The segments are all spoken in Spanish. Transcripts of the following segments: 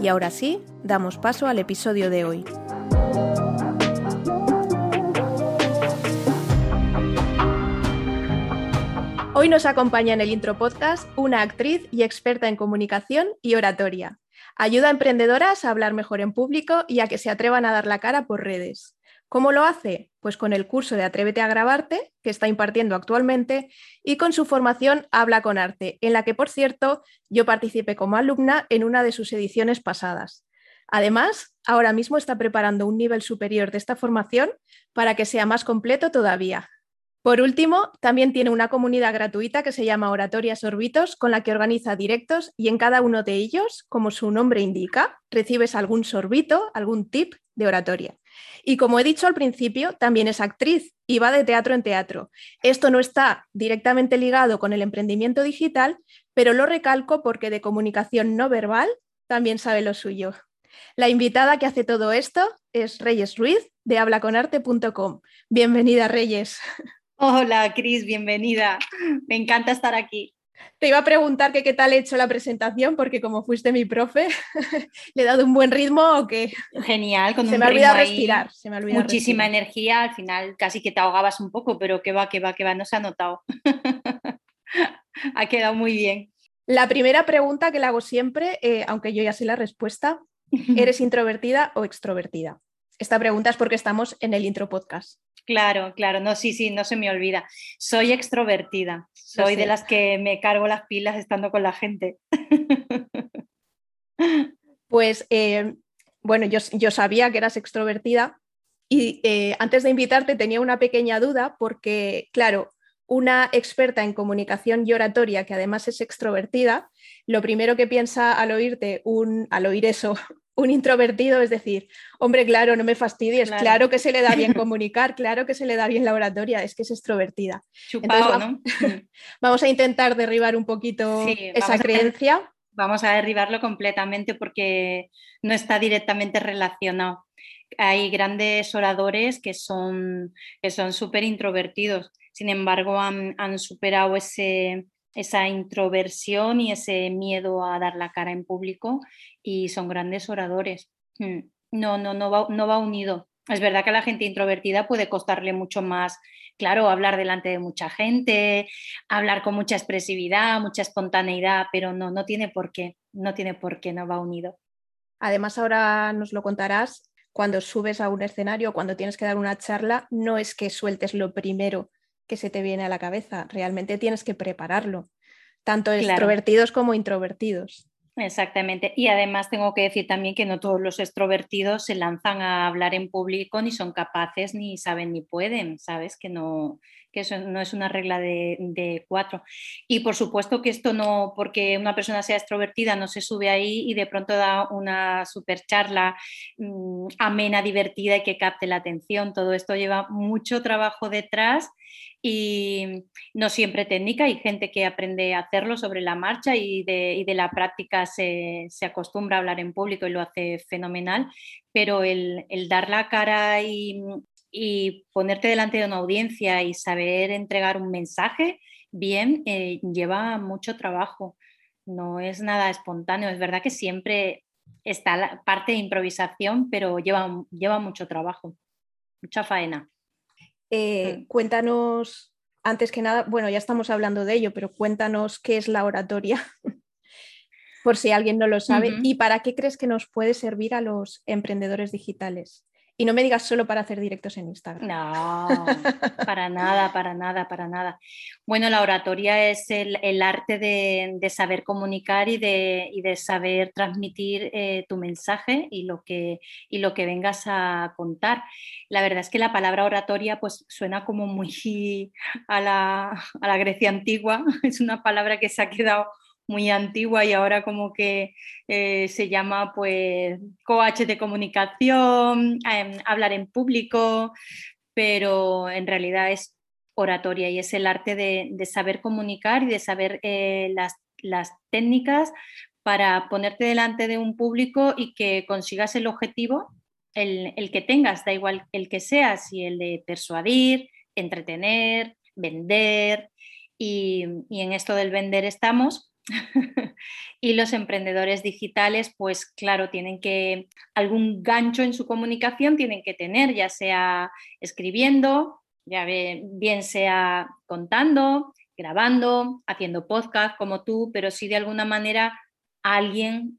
Y ahora sí, damos paso al episodio de hoy. Hoy nos acompaña en el Intro Podcast una actriz y experta en comunicación y oratoria. Ayuda a emprendedoras a hablar mejor en público y a que se atrevan a dar la cara por redes. ¿Cómo lo hace? Pues con el curso de Atrévete a grabarte, que está impartiendo actualmente, y con su formación Habla con Arte, en la que, por cierto, yo participé como alumna en una de sus ediciones pasadas. Además, ahora mismo está preparando un nivel superior de esta formación para que sea más completo todavía. Por último, también tiene una comunidad gratuita que se llama Oratorias Orbitos, con la que organiza directos y en cada uno de ellos, como su nombre indica, recibes algún sorbito, algún tip de oratoria. Y como he dicho al principio, también es actriz y va de teatro en teatro. Esto no está directamente ligado con el emprendimiento digital, pero lo recalco porque de comunicación no verbal también sabe lo suyo. La invitada que hace todo esto es Reyes Ruiz de hablaconarte.com. Bienvenida, Reyes. Hola, Cris, bienvenida. Me encanta estar aquí. Te iba a preguntar que qué tal he hecho la presentación, porque como fuiste mi profe, ¿le he dado un buen ritmo o qué? Genial, con se me olvida respirar. Se me muchísima energía, al final casi que te ahogabas un poco, pero que va, que va, que va, no se ha notado. ha quedado muy bien. La primera pregunta que le hago siempre, eh, aunque yo ya sé la respuesta, ¿eres introvertida o extrovertida? Esta pregunta es porque estamos en el intro podcast. Claro, claro, no, sí, sí, no se me olvida. Soy extrovertida, soy de las que me cargo las pilas estando con la gente. Pues eh, bueno, yo, yo, sabía que eras extrovertida y eh, antes de invitarte tenía una pequeña duda porque, claro, una experta en comunicación y oratoria que además es extrovertida, lo primero que piensa al oírte un, al oír eso, un introvertido es decir, hombre, claro, no me fastidies, claro. que se le da bien comunicar, claro que se le da bien la oratoria, es que es extrovertida. vamos, a intentar derribar un poquito esa creencia. vamos a derribarlo completamente porque no está directamente relacionado. Hay grandes oradores que son que son súper introvertidos, sin embargo han, han superado ese, esa introversión y ese miedo a dar la cara en público y son grandes oradores. Hmm. No, no, no va, no va unido. Es verdad que a la gente introvertida puede costarle mucho más, claro, hablar delante de mucha gente, hablar con mucha expresividad, mucha espontaneidad, pero no, no tiene por qué, no tiene por qué, no va unido. Además, ahora nos lo contarás, cuando subes a un escenario, cuando tienes que dar una charla, no es que sueltes lo primero que se te viene a la cabeza, realmente tienes que prepararlo, tanto extrovertidos como introvertidos. Exactamente. Y además tengo que decir también que no todos los extrovertidos se lanzan a hablar en público, ni son capaces, ni saben, ni pueden, ¿sabes? Que no, que eso no es una regla de, cuatro. Y por supuesto que esto no, porque una persona sea extrovertida, no se sube ahí y de pronto da una super charla mm, amena, divertida y que capte la atención. Todo esto lleva mucho trabajo detrás y no siempre técnica, hay gente que aprende a hacerlo sobre la marcha y de, la práctica se, acostumbra a hablar en público y lo hace fenomenal, pero el, dar la cara y, ponerte delante de una audiencia y saber entregar un mensaje bien eh, lleva mucho trabajo, no es nada espontáneo, es verdad que siempre está la parte de improvisación, pero lleva, lleva mucho trabajo, mucha faena. Eh, mm. Cuéntanos, antes que nada, bueno, ya estamos hablando de ello, pero cuéntanos qué es la oratoria, por si alguien no lo sabe, y para qué crees que nos puede servir a los emprendedores digitales. Y no me digas solo para hacer directos en Instagram. No, para nada, para nada, para nada. Bueno, la oratoria es el, arte de, saber comunicar y de, de saber transmitir eh, tu mensaje y lo, que, y lo que vengas a contar. La verdad es que la palabra oratoria pues suena como muy a la, a la Grecia antigua, es una palabra que se ha quedado muy antigua y ahora como que eh, se llama pues coach de comunicación, em, hablar en público, pero en realidad es oratoria y es el arte de, saber comunicar y de saber eh, las, las técnicas para ponerte delante de un público y que consigas el objetivo, el, el, que tengas, da igual el que sea, si el de persuadir, entretener, vender, y, y en esto del vender estamos. y los emprendedores digitales, pues claro, tienen que, algún gancho en su comunicación tienen que tener, ya sea escribiendo, ya bien sea contando, grabando, haciendo podcast como tú, pero sí de alguna manera alguien,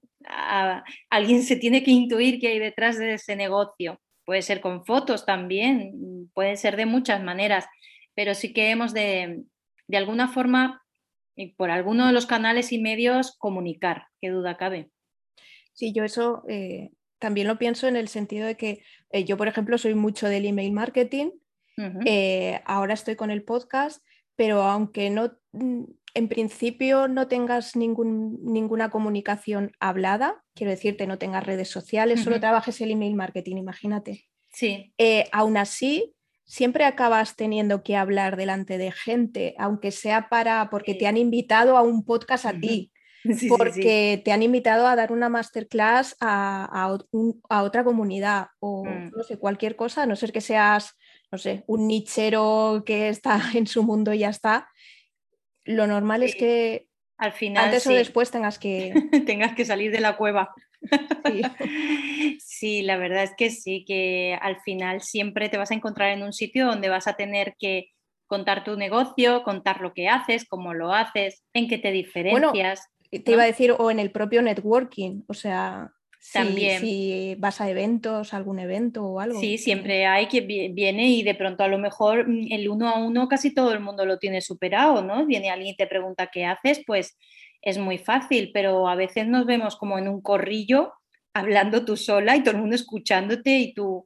alguien se tiene que intuir que hay detrás de ese negocio. Puede ser con fotos también, puede ser de muchas maneras, pero sí que hemos de, de alguna forma, y por alguno de los canales y medios, comunicar, qué duda cabe. Sí, yo eso eh, también lo pienso en el sentido de que eh, yo, por ejemplo, soy mucho del email marketing, eh, ahora estoy con el podcast, pero aunque no, mm, en principio no tengas ningún, ninguna comunicación hablada, quiero decirte, no tengas redes sociales, solo trabajes el email marketing, imagínate. Sí. Aún así, siempre acabas teniendo que hablar delante de gente, aunque sea para porque te han invitado a un podcast a ti. porque te han invitado a dar una masterclass a, a, otra comunidad o mm. no sé, cualquier cosa, a no ser que seas, no sé, un nichero que está en su mundo y ya está, lo normal es que al final antes o después tengas que tengas que salir de la cueva. Sí. la verdad es que sí, que al final siempre te vas a encontrar en un sitio donde vas a tener que contar tu negocio, contar lo que haces, cómo lo haces, en qué te diferencias. te iba a decir, o en el propio networking, o sea, también. Si, vas a eventos, algún evento o algo. Sí, siempre hay que viene y de pronto a lo mejor mm, el uno a uno casi todo el mundo lo tiene superado, ¿no? Viene alguien y te pregunta qué haces, pues es muy fácil, pero a veces nos vemos como en un corrillo hablando tú sola y todo el mundo escuchándote y tú,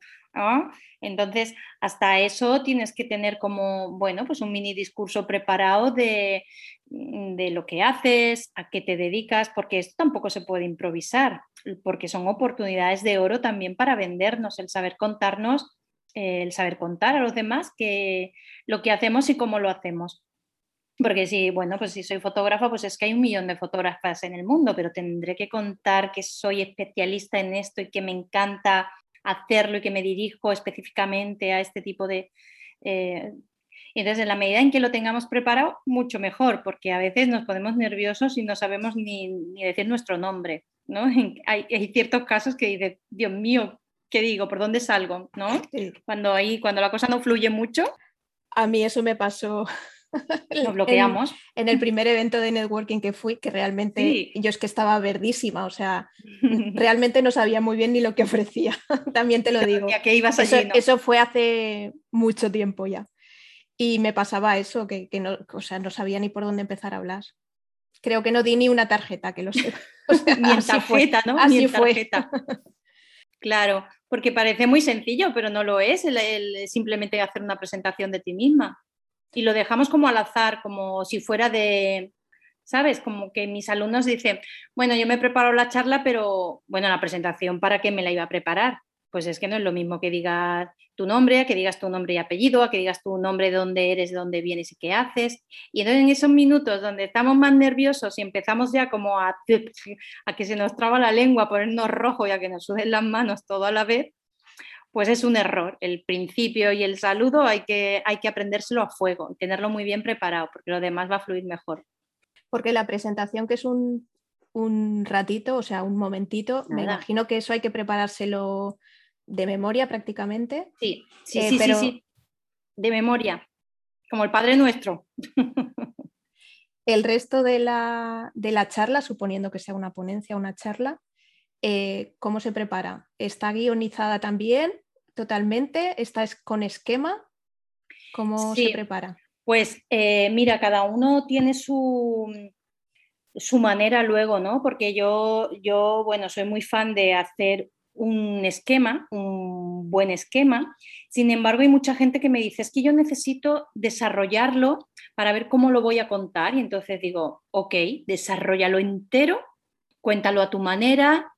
Entonces, hasta eso tienes que tener como, bueno, pues un mini discurso preparado de, mm, de lo que haces, a qué te dedicas, porque esto tampoco se puede improvisar porque son oportunidades de oro también para vendernos, el saber contarnos, el saber contar a los demás que lo que hacemos y cómo lo hacemos. Porque si, bueno, pues si soy fotógrafa, pues es que hay un millón de fotógrafas en el mundo, pero tendré que contar que soy especialista en esto y que me encanta hacerlo y que me dirijo específicamente a este tipo de... Eh, entonces, en la medida en que lo tengamos preparado, mucho mejor, porque a veces nos ponemos nerviosos y no sabemos ni, ni decir nuestro nombre. ¿no? Hay, ciertos casos que dices, Dios mío, ¿qué digo? ¿Por dónde salgo? ¿no? Cuando, ahí, cuando la cosa no fluye mucho. A mí eso me pasó. Lo bloqueamos. En, el primer evento de networking que fui, que realmente yo es que estaba verdísima, o sea, realmente no sabía muy bien ni lo que ofrecía, también te lo digo. Que ibas eso, eso fue hace mucho tiempo ya. Y me pasaba eso, que, que no, o sea, no sabía ni por dónde empezar a hablar creo que no di ni una tarjeta, que lo sé. ni en tarjeta, ¿no? Así ni en tarjeta. claro, porque parece muy sencillo, pero no lo es el, simplemente hacer una presentación de ti misma. Y lo dejamos como al azar, como si fuera de, ¿sabes? Como que mis alumnos dicen, bueno, yo me he preparado la charla, pero bueno, la presentación, ¿para qué me la iba a preparar? Pues es que no es lo mismo que digas tu nombre, a que digas tu nombre y apellido, a que digas tu nombre, de dónde eres, de dónde vienes y qué haces. Y entonces en esos minutos donde estamos más nerviosos y empezamos ya como a, a que se nos traba la lengua, a ponernos rojo y a que nos suden las manos todo a la vez, pues es un error. El principio y el saludo hay que, hay que aprendérselo a fuego, tenerlo muy bien preparado, porque lo demás va a fluir mejor. Porque la presentación, que es un, un ratito, o sea, un momentito, me imagino que eso hay que preparárselo de memoria prácticamente. Sí, sí, eh, sí, pero... sí, de memoria, como el Padre Nuestro. el resto de la, de la, charla, suponiendo que sea una ponencia, una charla, eh, ¿cómo se prepara? ¿Está guionizada también totalmente? ¿Está con esquema? ¿Cómo se prepara? Pues eh, mira, cada uno tiene su, su manera luego, ¿no? Porque yo, yo, bueno, soy muy fan de hacer un esquema, un buen esquema. Sin embargo, hay mucha gente que me dice, es que yo necesito desarrollarlo para ver cómo lo voy a contar. Y entonces digo, ok, desarrollalo entero, cuéntalo a tu manera,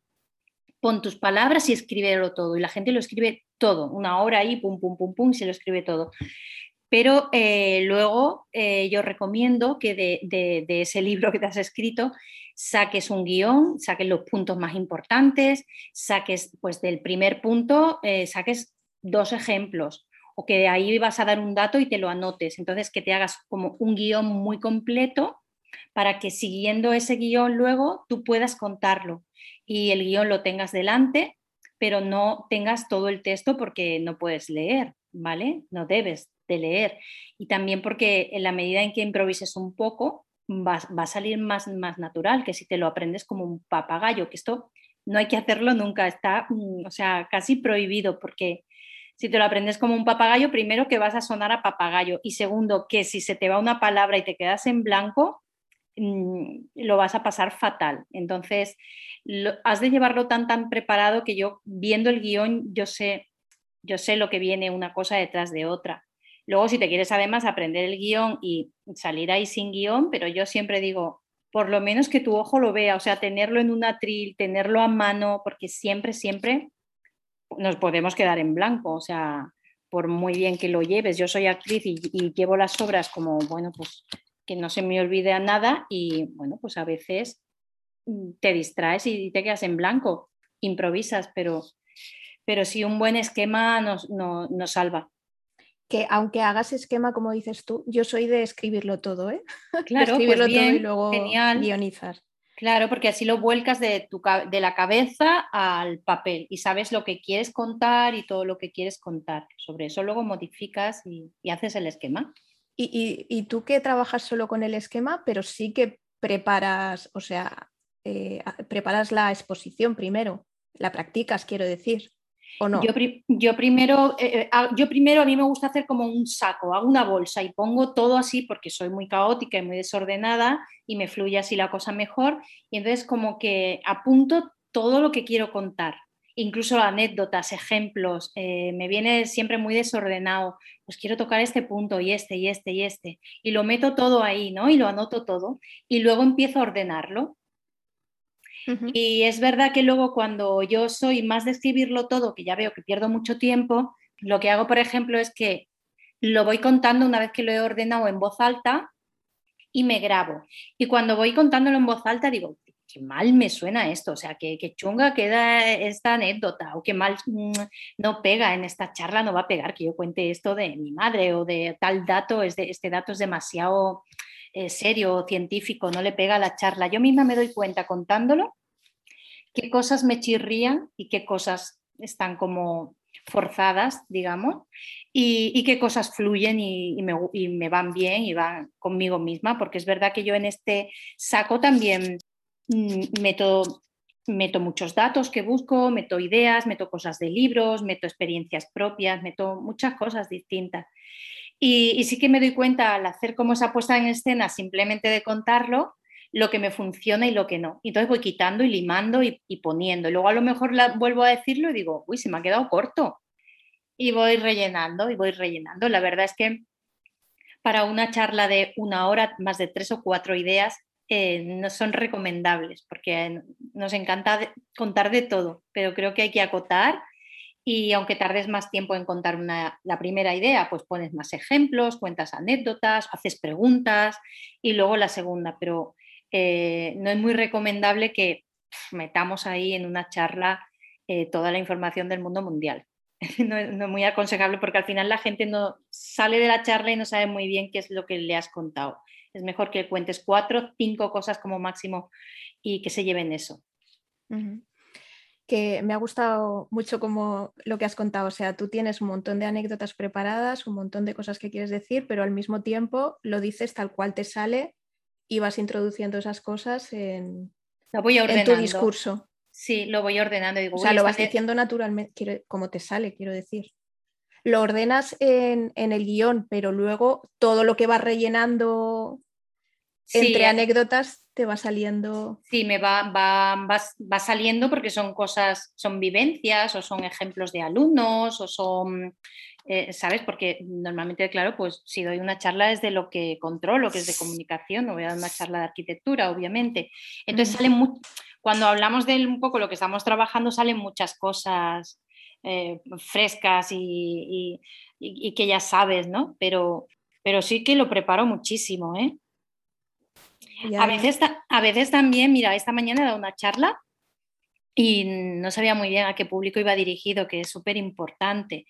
pon tus palabras y escríbelo todo. Y la gente lo escribe todo, una hora ahí, pum, pum, pum, pum, se lo escribe todo. Pero eh, luego eh, yo recomiendo que de, ese libro que te has escrito saques un guion, saques los puntos más importantes, saques pues del primer punto, eh, saques dos ejemplos o que de ahí vas a dar un dato y te lo anotes. Entonces que te hagas como un guion muy completo para que siguiendo ese guion luego tú puedas contarlo y el guion lo tengas delante, pero no tengas todo el texto porque no puedes leer, ¿vale? No debes de leer. Y también porque en la medida en que improvises un poco, va, a salir más, más natural que si te lo aprendes como un papagayo, que esto no hay que hacerlo nunca, está, mm, o sea, casi prohibido porque si te lo aprendes como un papagayo, primero que vas a sonar a papagayo y segundo que si se te va una palabra y te quedas en blanco, lo vas a pasar fatal. Entonces, has de llevarlo tan tan preparado que yo viendo el guion yo sé yo sé lo que viene una cosa detrás de otra. Luego, si te quieres además aprender el guion y salir ahí sin guion, pero yo siempre digo, por lo menos que tu ojo lo vea, o sea, tenerlo en un atril, tenerlo a mano, porque siempre, siempre nos podemos quedar en blanco, o sea, por muy bien que lo lleves. Yo soy actriz y, llevo las obras como, bueno, pues que no se me olvide a nada y, bueno, pues a veces mm, te distraes y te quedas en blanco, improvisas, pero, pero sí un buen esquema nos, nos salva que aunque hagas esquema, como dices tú, yo soy de escribirlo todo, ¿eh? Claro, escribirlo pues todo y luego guionizar. Claro, porque así lo vuelcas de, tu, de la cabeza al papel y sabes lo que quieres contar y todo lo que quieres contar. Sobre eso luego modificas y, haces el esquema. Y, tú que trabajas solo con el esquema, pero sí que preparas, o sea, eh, preparas la exposición primero, la practicas, quiero decir. Yo, primero, eh, eh, yo primero a mí me gusta hacer como un saco, hago una bolsa y pongo todo así porque soy muy caótica y muy desordenada y me fluye así la cosa mejor y entonces como que apunto todo lo que quiero contar, incluso anécdotas, ejemplos, eh, me viene siempre muy desordenado, pues quiero tocar este punto y este y este y este y lo meto todo ahí, ¿no? Y lo anoto todo y luego empiezo a ordenarlo y es verdad que luego cuando yo soy más de escribirlo todo, que ya veo que pierdo mucho tiempo, lo que hago, por ejemplo, es que lo voy contando una vez que lo he ordenado en voz alta y me grabo. Y cuando voy contándolo en voz alta digo, qué mal me suena esto, o sea, qué, chunga queda esta anécdota o qué mal mm, no pega en esta charla, no va a pegar que yo cuente esto de mi madre o de tal dato, este dato es demasiado eh, serio, científico, no le pega la charla. Yo misma me doy cuenta contándolo qué cosas me chirrían y qué cosas están como forzadas, digamos, y, qué cosas fluyen y, me, van bien y van conmigo misma, porque es verdad que yo en este saco también meto, meto muchos datos que busco, meto ideas, meto cosas de libros, meto experiencias propias, meto muchas cosas distintas. Y, sí que me doy cuenta al hacer como esa puesta en escena, simplemente de contarlo, lo que me funciona y lo que no. entonces voy quitando y limando y, poniendo. luego a lo mejor la, vuelvo a decirlo y digo, uy, se me ha quedado corto. Y voy rellenando y voy rellenando. La verdad es que para una charla de una hora, más de tres o cuatro ideas, eh, no son recomendables, porque nos encanta contar de todo, pero creo que hay que acotar y aunque tardes más tiempo en contar la primera idea, pues pones más ejemplos, cuentas anécdotas, haces preguntas y luego la segunda, pero eh, no es muy recomendable que metamos ahí en una charla eh, toda la información del mundo mundial. no, es muy aconsejable porque al final la gente no sale de la charla y no sabe muy bien qué es lo que le has contado. Es mejor que cuentes cuatro, cinco cosas como máximo y que se lleven eso que me ha gustado mucho como lo que has contado. O sea, tú tienes un montón de anécdotas preparadas, un montón de cosas que quieres decir, pero al mismo tiempo lo dices tal cual te sale y vas introduciendo esas cosas en, tu discurso. Sí, lo voy ordenando. o sea, lo vas diciendo naturalmente, como te sale, quiero decir. Lo ordenas en, el guion, pero luego todo lo que vas rellenando entre anécdotas te va saliendo. Sí, me va, va, va, saliendo porque son cosas, son vivencias o son ejemplos de alumnos o son, eh, ¿sabes? Porque normalmente, claro, pues si doy una charla es de lo que controlo, que es de comunicación, no voy a dar una charla de arquitectura, obviamente. Entonces salen cuando hablamos de un poco lo que estamos trabajando, salen muchas cosas eh, frescas y, que ya sabes, ¿no? Pero, pero sí que lo preparo muchísimo, ¿eh? A veces, a veces también, mira, esta mañana he dado una charla y no sabía muy bien a qué público iba dirigido, que es súper importante.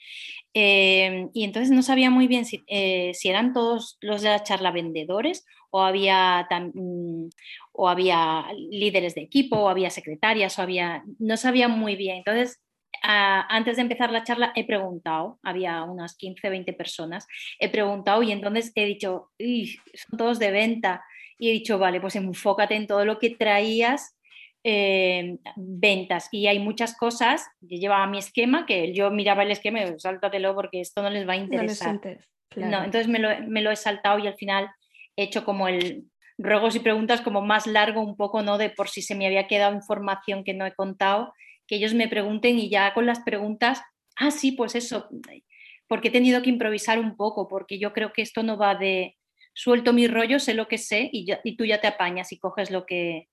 Eh, y entonces no sabía muy bien si, eh, si, eran todos los de la charla vendedores o había, mm, o había líderes de equipo o había secretarias o había... No sabía muy bien. Entonces, antes de empezar la charla he preguntado, había unas 15, 20 personas, he preguntado y entonces he dicho, son todos de venta. Y he dicho, vale, pues enfócate en todo lo que traías eh, ventas y hay muchas cosas, yo llevaba mi esquema, que yo miraba el esquema y sáltatelo porque esto no les va a interesar. No, entonces me lo, me lo, he saltado y al final he hecho como el ruegos y preguntas como más largo un poco, ¿no? De por si se me había quedado información que no he contado, que ellos me pregunten y ya con las preguntas, ah, sí, pues eso, porque he tenido que improvisar un poco, porque yo creo que esto no va de suelto mi rollo, sé lo que sé y, tú ya te apañas y coges lo que,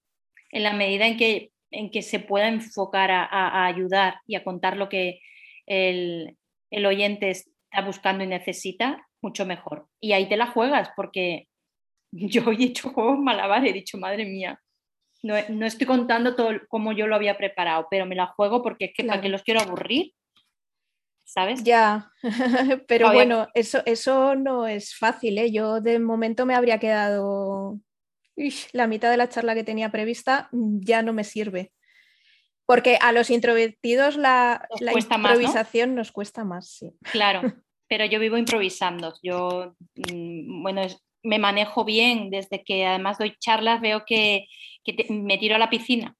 en la medida en que, en que se pueda enfocar a, ayudar y a contar lo que el, oyente está buscando y necesita, mucho mejor. Y ahí te la juegas, porque yo he hecho juegos malabar, he dicho, madre mía, no, estoy contando todo como yo lo había preparado, pero me la juego porque es que para que los quiero aburrir, ¿sabes? Ya, pero bueno, eso, eso no es fácil, ¿eh? Yo de momento me habría quedado la mitad de la charla que tenía prevista ya no me sirve. Porque a los introvertidos la, improvisación nos cuesta más, sí. Claro, pero yo vivo improvisando. Yo, mm, bueno, me manejo bien desde que además doy charlas, veo que, me tiro a la piscina.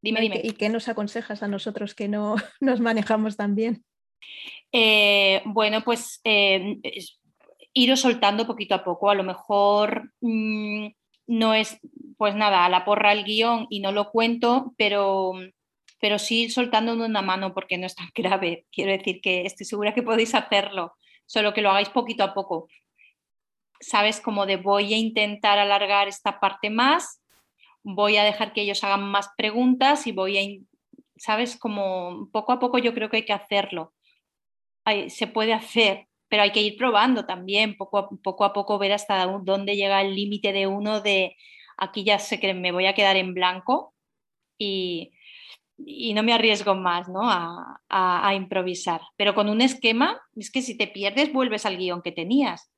Dime, dime. ¿Y qué nos aconsejas a nosotros que no nos manejamos tan bien? Eh, bueno, pues eh, iros soltando poquito a poco. A lo mejor mm, no es, pues nada, a la porra el guion y no lo cuento, pero, pero sí soltando una mano porque no es tan grave. Quiero decir que estoy segura que podéis hacerlo, solo que lo hagáis poquito a poco. Sabes, como de voy a intentar alargar esta parte más, voy a dejar que ellos hagan más preguntas y voy a, sabes, como poco a poco yo creo que hay que hacerlo. se puede hacer, pero hay que ir probando también, poco a poco, a poco ver hasta dónde llega el límite de uno de aquí ya sé que me voy a quedar en blanco y, no me arriesgo más ¿no? a, a, improvisar. Pero con un esquema, es que si te pierdes vuelves al guion que tenías.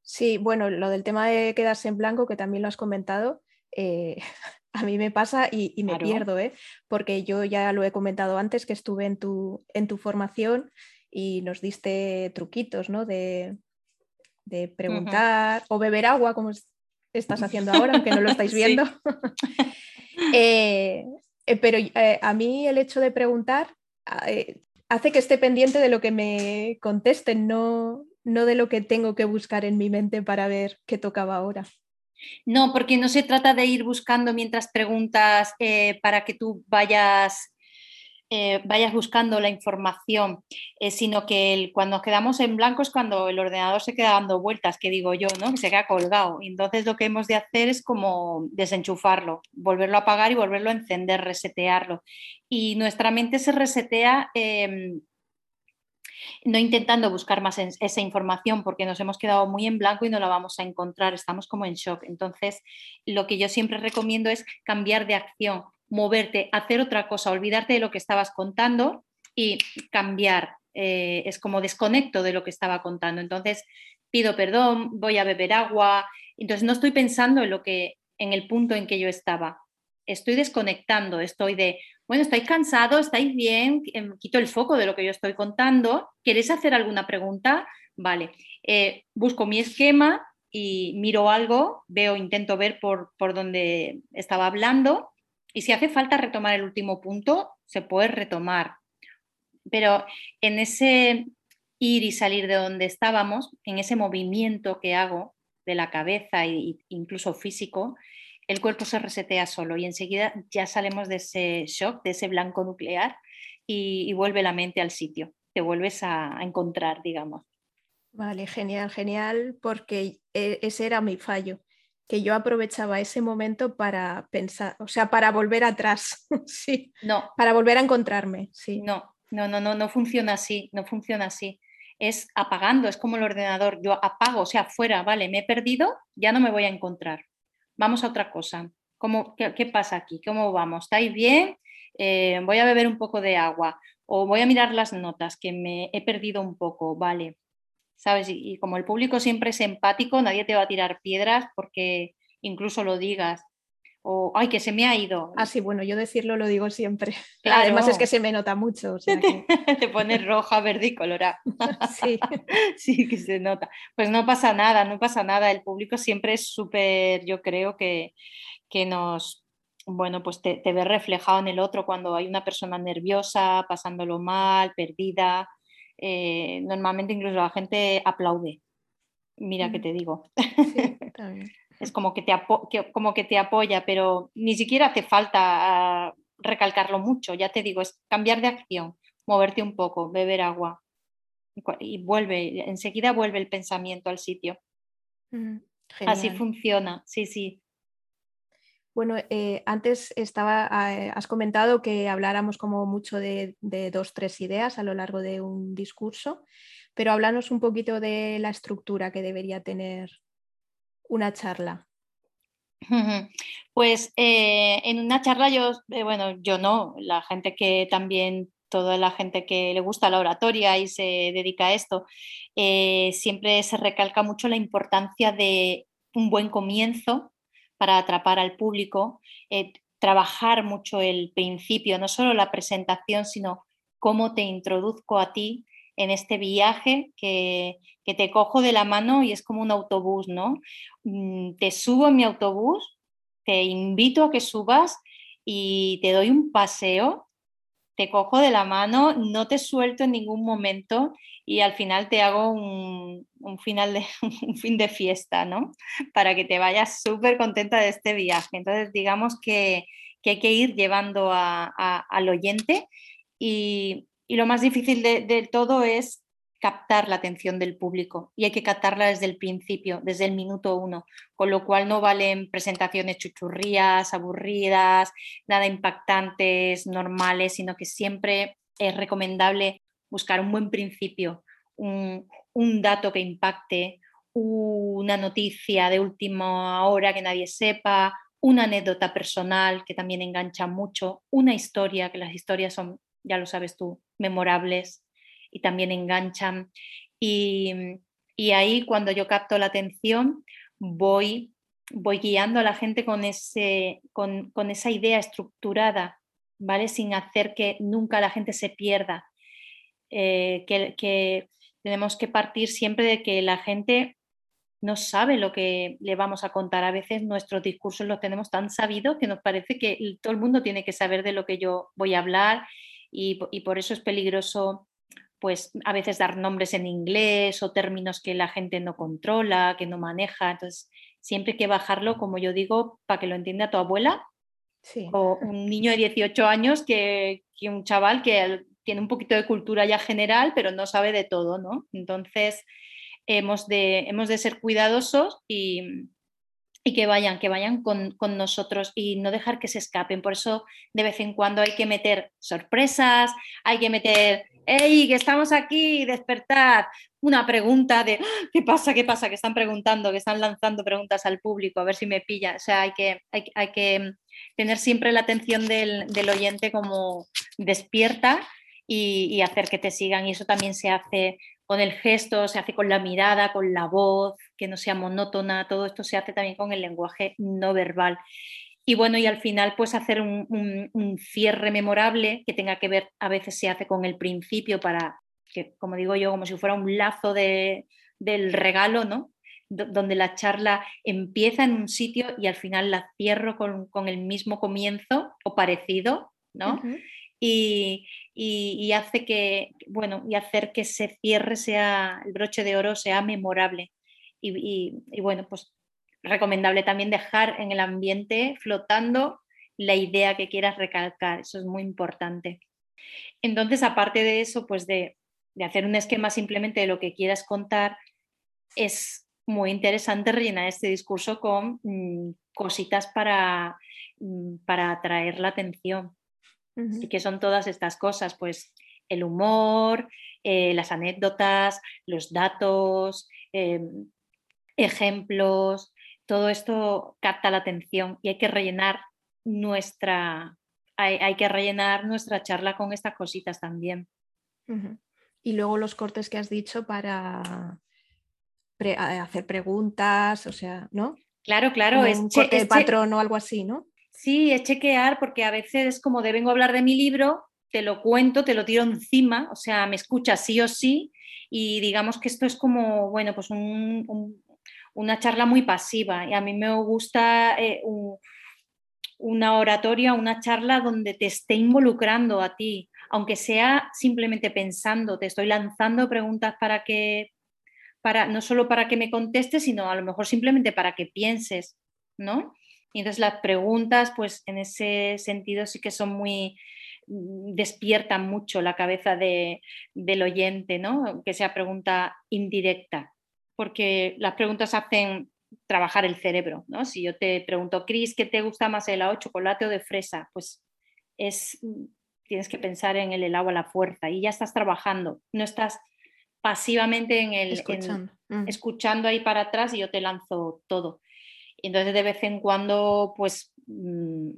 Sí, bueno, lo del tema de quedarse en blanco, que también lo has comentado, eh, a mí me pasa y, me pierdo, ¿eh? porque yo ya lo he comentado antes que estuve en tu, en tu formación y nos diste truquitos, ¿no? De, preguntar o beber agua, como estás haciendo ahora, aunque no lo estáis viendo. Eh, eh, pero a mí el hecho de preguntar hace que esté pendiente de lo que me contesten, no, no de lo que tengo que buscar en mi mente para ver qué tocaba ahora. No, porque no se trata de ir buscando mientras preguntas para que tú vayas eh, vayas buscando la información, eh, sino que cuando quedamos en blanco es cuando el ordenador se queda dando vueltas, que digo yo, ¿no? que se queda colgado. Entonces lo que hemos de hacer es como desenchufarlo, volverlo a apagar y volverlo a encender, resetearlo. Y nuestra mente se resetea. No intentando buscar más esa información porque nos hemos quedado muy en blanco y no la vamos a encontrar, estamos como en shock. Entonces, lo que yo siempre recomiendo es cambiar de acción, moverte, hacer otra cosa, olvidarte de lo que estabas contando y cambiar. Eh, es como desconecto de lo que estaba contando. Entonces, pido perdón, voy a beber agua. Entonces, no estoy pensando en lo que, en el punto en que yo estaba. Estoy desconectando, estoy de, bueno, estáis cansados, estáis bien, em, quito el foco de lo que yo estoy contando. ¿Queréis hacer alguna pregunta? Vale. Eh, busco mi esquema y miro algo, veo, intento ver por, por donde estaba hablando y si hace falta retomar el último punto, se puede retomar. Pero en ese ir y salir de donde estábamos, en ese movimiento que hago de la cabeza e incluso físico, el cuerpo se resetea solo y enseguida ya salimos de ese shock, de ese blanco nuclear y, vuelve la mente al sitio, te vuelves a, encontrar, digamos. Vale, genial, genial, porque e, ese era mi fallo, que yo aprovechaba ese momento para pensar, o sea, para volver atrás, sí. No. Para volver a encontrarme, sí. No, no, no, no, no funciona así, no funciona así. Es apagando, es como el ordenador, yo apago, o sea, fuera, vale, me he perdido, ya no me voy a encontrar. Vamos a otra cosa. ¿Cómo, qué, pasa aquí? ¿Cómo vamos? ¿Estáis bien? Eh, voy a beber un poco de agua o voy a mirar las notas que me he perdido un poco, vale. ¿Sabes? Y, y como el público siempre es empático, nadie te va a tirar piedras porque incluso lo digas o ay, que se me ha ido. Ah, sí, bueno, yo decirlo lo digo siempre. Además es que se me nota mucho. Te pones roja, verde y colorada. sí. sí, que se nota. Pues no pasa nada, no pasa nada. El público siempre es súper, yo creo que, que nos, bueno, pues te, te ve reflejado en el otro cuando hay una persona nerviosa, pasándolo mal, perdida. Eh, normalmente incluso la gente aplaude. Mira que te digo. Sí, también es como que, te como que te apoya, pero ni siquiera hace falta ah, recalcarlo mucho, ya te digo, es cambiar de acción, moverte un poco, beber agua y vuelve, enseguida vuelve el pensamiento al sitio. Mm, Así funciona, sí, sí. Bueno, eh, antes estaba, eh, has comentado que habláramos como mucho de, de, dos, tres ideas a lo largo de un discurso, pero háblanos un poquito de la estructura que debería tener una charla? Pues eh, en una charla yo, eh, bueno, yo no, la gente que también, toda la gente que le gusta la oratoria y se dedica a esto, eh, siempre se recalca mucho la importancia de un buen comienzo para atrapar al público, trabajar mucho el principio, no solo la presentación, sino cómo te introduzco a ti en este viaje que, te cojo de la mano y es como un autobús, ¿no? Mm, te subo en mi autobús, te invito a que subas y te doy un paseo, te cojo de la mano, no te suelto en ningún momento y al final te hago un, final de, un fin de fiesta, ¿no? Para que te vayas súper contenta de este viaje. Entonces, digamos que, hay que ir llevando al oyente y, y lo más difícil de, todo es captar la atención del público y hay que captarla desde el principio, desde el minuto uno, con lo cual no valen presentaciones chuchurrías, aburridas, nada impactantes, normales, sino que siempre es recomendable buscar un buen principio, un, un dato que impacte, una noticia de última hora que nadie sepa, una anécdota personal que también engancha mucho, una historia, que las historias son ya lo sabes tú, memorables y también enganchan. Y, ahí cuando yo capto la atención, voy, voy guiando a la gente con, ese, con, esa idea estructurada, ¿vale? Sin hacer que nunca la gente se pierda. Eh, que, que tenemos que partir siempre de que la gente no sabe lo que le vamos a contar. A veces nuestros discursos los tenemos tan sabidos que nos parece que todo el mundo tiene que saber de lo que yo voy a hablar y, por eso es peligroso pues a veces dar nombres en inglés o términos que la gente no controla, que no maneja. Entonces, siempre hay que bajarlo, como yo digo, para que lo entienda tu abuela o un niño de 18 años que, que, un chaval que tiene un poquito de cultura ya general, pero no sabe de todo, ¿no? Entonces, hemos de, hemos de ser cuidadosos y, y que vayan, que vayan con, nosotros y no dejar que se escapen. Por eso de vez en cuando hay que meter sorpresas, hay que meter, ¡hey, que estamos aquí, despertar! Una pregunta de, ¡Ah! ¿qué pasa? ¿Qué pasa? Que están preguntando, que están lanzando preguntas al público, a ver si me pilla. O sea, hay que, hay, que tener siempre la atención del, oyente como despierta y, y hacer que te sigan. Y eso también se hace con el gesto, se hace con la mirada, con la voz, que no sea monótona, todo esto se hace también con el lenguaje no verbal. Y bueno, y al final, pues hacer un, cierre memorable que tenga que ver, a veces se hace con el principio para que, como digo yo, como si fuera un lazo de, del regalo, ¿no? donde la charla empieza en un sitio y al final la cierro con, el mismo comienzo o parecido, ¿no? Y, y, hace que, bueno, y hacer que ese cierre sea, el broche de oro sea memorable. Y, y, bueno, pues recomendable también dejar en el ambiente flotando la idea que quieras recalcar, eso es muy importante. Entonces, aparte de eso, pues de, hacer un esquema simplemente de lo que quieras contar, es muy interesante rellenar este discurso con mm, cositas para, mm, para atraer la atención. Y que son todas estas cosas, pues el humor, eh, las anécdotas, los datos, em, ejemplos, todo esto capta la atención y hay que rellenar nuestra, hay, que rellenar nuestra charla con estas cositas también. Y luego los cortes que has dicho para hacer preguntas, o sea, ¿no? Claro, claro. es un corte de patrón o algo así, ¿no? Sí, es chequear porque a veces es como de vengo a hablar de mi libro, te lo cuento, te lo tiro encima, o sea, me escuchas sí o sí y digamos que esto es como, bueno, pues una charla muy pasiva y a mí me gusta eh, una oratoria, una charla donde te esté involucrando a ti, aunque sea simplemente pensando, te estoy lanzando preguntas para que, para, no solo para que me contestes, sino a lo mejor simplemente para que pienses, ¿no? Y entonces las preguntas, pues en ese sentido sí que son muy, mm, despiertan mucho la cabeza del oyente, ¿no? Que sea pregunta indirecta, porque las preguntas hacen trabajar el cerebro, ¿no? Si yo te pregunto, Cris, ¿qué te gusta más, el helado de chocolate o de fresa? Pues es, tienes que pensar en el helado a la fuerza y ya estás trabajando, no estás pasivamente en el mm. escuchando ahí para atrás y yo te lanzo todo. Entonces de vez en cuando, pues mm,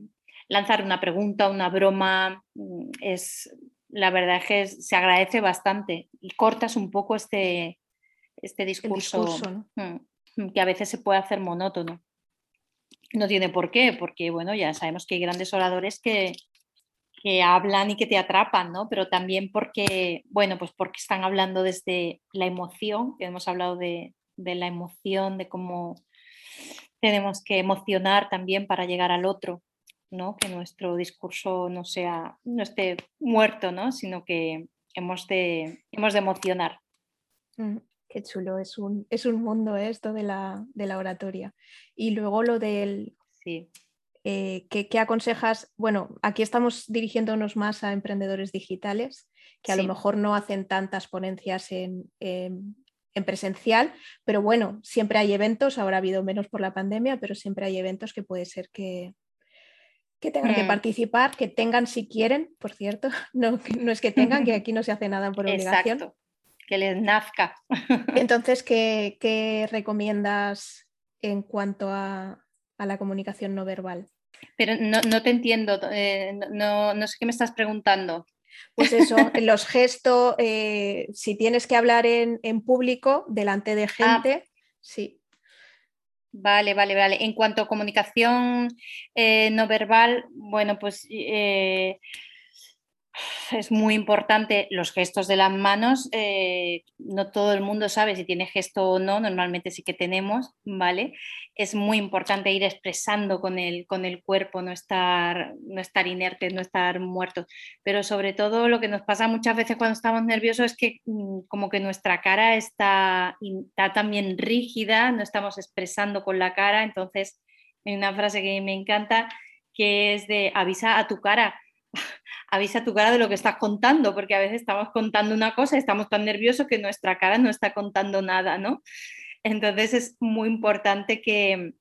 lanzar una pregunta, una broma, mm, es la verdad es que se agradece bastante y cortas un poco este, este discurso, mm, que a veces se puede hacer monótono. No tiene por qué, porque bueno, ya sabemos que hay grandes oradores que, que hablan y que te atrapan, ¿no? Pero también porque, bueno, pues porque están hablando desde la emoción, que hemos hablado de, de la emoción, de cómo tenemos que emocionar también para llegar al otro, ¿no? Que nuestro discurso no sea, no esté muerto, ¿no? Sino que hemos de, hemos de emocionar. Mm, qué chulo, es un, es un mundo ¿eh? esto de la, de la oratoria. Y luego lo del... Sí. Eh, ¿qué, aconsejas? Bueno, aquí estamos dirigiéndonos más a emprendedores digitales que a lo mejor no hacen tantas ponencias en, en presencial, pero bueno, siempre hay eventos, ahora ha habido menos por la pandemia, pero siempre hay eventos que puede ser que, que tengan que mm. participar, que tengan si quieren, por cierto, no, no es que tengan, que aquí no se hace nada por obligación. Exacto. Que les nazca. Entonces, ¿qué, recomiendas en cuanto a, la comunicación no verbal? Pero no, te entiendo, eh, no, no sé qué me estás preguntando. Pues eso, los gestos, eh, si tienes que hablar en, público, delante de ah. gente, sí. Vale, vale, vale. En cuanto a comunicación eh, no verbal, bueno, pues eh, es muy importante los gestos de las manos. Eh, no todo el mundo sabe si tiene gesto o no, normalmente sí que tenemos, ¿vale? Es muy importante ir expresando con el, con el cuerpo, no estar, no estar inertes, no estar muertos. Pero sobre todo lo que nos pasa muchas veces cuando estamos nerviosos es que mm, como que nuestra cara está, está también rígida, no estamos expresando con la cara. Entonces, hay una frase que me encanta que es de avisa a tu cara avisa tu cara de lo que estás contando, porque a veces estamos contando una cosa y estamos tan nerviosos que nuestra cara no está contando nada, ¿no? Entonces es muy importante que,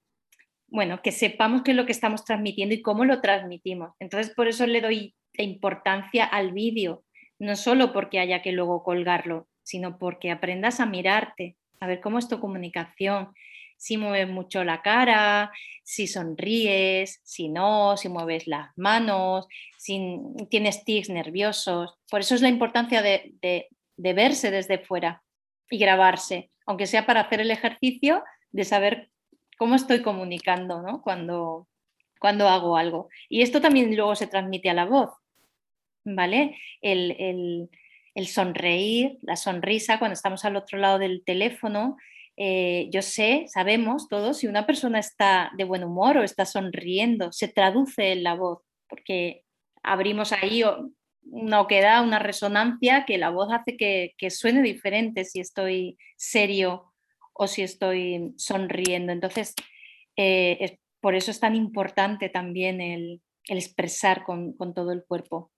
bueno, que sepamos qué es lo que estamos transmitiendo y cómo lo transmitimos. Entonces por eso le doy importancia al vídeo, no solo porque haya que luego colgarlo, sino porque aprendas a mirarte, a ver cómo es tu comunicación, si mueves mucho la cara, si sonríes, si no, si mueves las manos, si tienes tics nerviosos. Por eso es la importancia de, verse desde fuera y grabarse, aunque sea para hacer el ejercicio de saber cómo estoy comunicando ¿no? cuando, cuando hago algo. Y esto también luego se transmite a la voz, ¿vale? el, el sonreír, la sonrisa cuando estamos al otro lado del teléfono, eh, yo sé, sabemos todos, si una persona está de buen humor o está sonriendo, se traduce en la voz, porque abrimos ahí una oquedad, una resonancia que la voz hace que, suene diferente si estoy serio o si estoy sonriendo. Entonces, eh, por eso es tan importante también el, expresar con, todo el cuerpo.